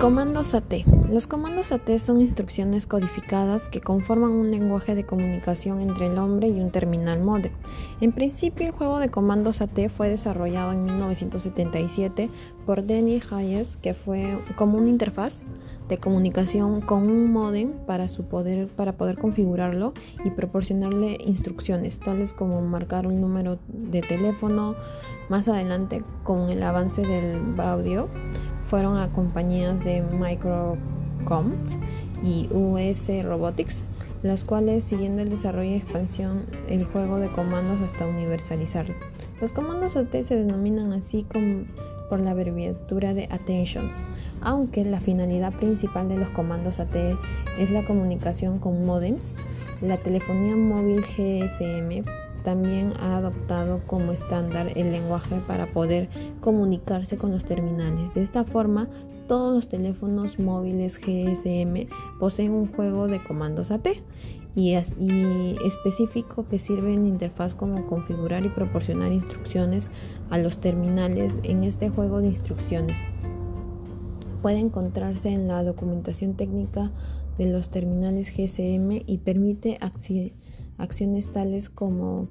Comandos AT. Los comandos AT son instrucciones codificadas que conforman un lenguaje de comunicación entre el hombre y un terminal modem. En principio, el juego de comandos AT fue desarrollado en 1977 por Denny Hayes, que fue como una interfaz de comunicación con un modem para, su poder, para poder configurarlo y proporcionarle instrucciones, tales como marcar un número de teléfono. Más adelante, con el avance del audio, fueron a compañías de Microcom y US Robotics, las cuales siguiendo el desarrollo y expansión el juego de comandos hasta universalizarlo. Los comandos AT se denominan así como por la abreviatura de Attentions, aunque la finalidad principal de los comandos AT es la comunicación con modems, la telefonía móvil GSM también ha adoptado como estándar el lenguaje para poder comunicarse con los terminales. De esta forma, todos los teléfonos móviles GSM poseen un juego de comandos AT y, específico que sirve en interfaz como configurar y proporcionar instrucciones a los terminales en este juego de instrucciones. Puede encontrarse en la documentación técnica de los terminales GSM y permite acciones tales como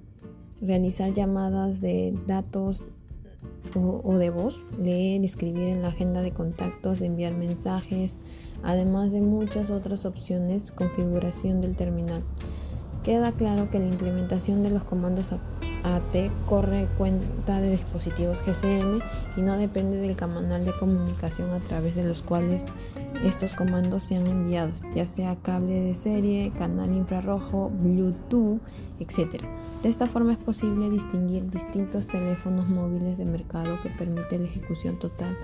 realizar llamadas de datos o, de voz, leer, escribir en la agenda de contactos, enviar mensajes, además de muchas otras opciones, configuración del terminal. Queda claro que la implementación de los comandos AT corre cuenta de dispositivos GSM y no depende del canal de comunicación a través de los cuales estos comandos sean enviados, ya sea cable de serie, canal infrarrojo, Bluetooth, etc. De esta forma es posible distinguir distintos teléfonos móviles de mercado que permiten la ejecución total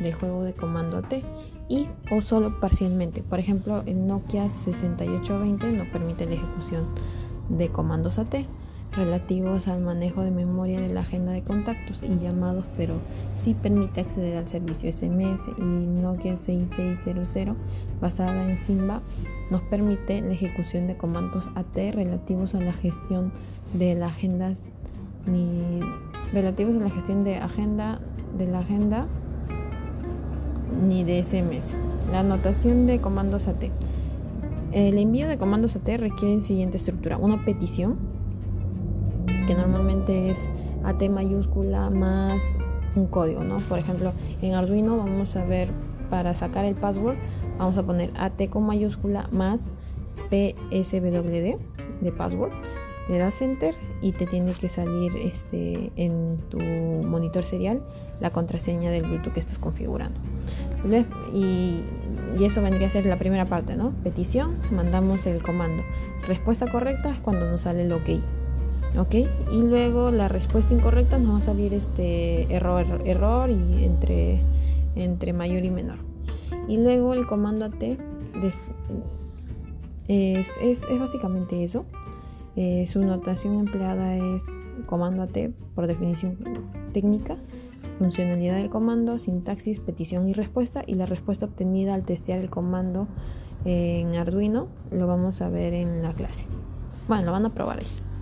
del juego de comando AT y o solo parcialmente. Por ejemplo, el Nokia 6820 no permite la ejecución de comandos AT relativos al manejo de memoria de la agenda de contactos y llamados, pero sí permite acceder al servicio SMS y Nokia 6600 basada en Simba nos permite la ejecución de comandos AT relativos a la gestión de la agenda ni relativos a la gestión de agenda de la agenda ni de SMS. La anotación de comandos AT. El envío de comandos AT requiere la siguiente estructura: una petición que normalmente es AT mayúscula más un código, ¿no? Por ejemplo, en Arduino vamos a ver para sacar el password, vamos a poner AT con mayúscula más PSWD de password. Le das enter y te tiene que salir este en tu monitor serial la contraseña del Bluetooth que estás configurando. Y, y eso vendría a ser la primera parte, ¿no? Petición, mandamos el comando. Respuesta correcta es cuando nos sale el OK. ¿Ok? Y luego la respuesta incorrecta nos va a salir este error, error y entre, entre mayor y menor. Y luego el comando AT es, es, básicamente eso. Eh, su notación empleada es comando AT por definición técnica, funcionalidad del comando, sintaxis, petición y respuesta. Y la respuesta obtenida al testear el comando en Arduino lo vamos a ver en la clase. Bueno, lo van a probar ahí.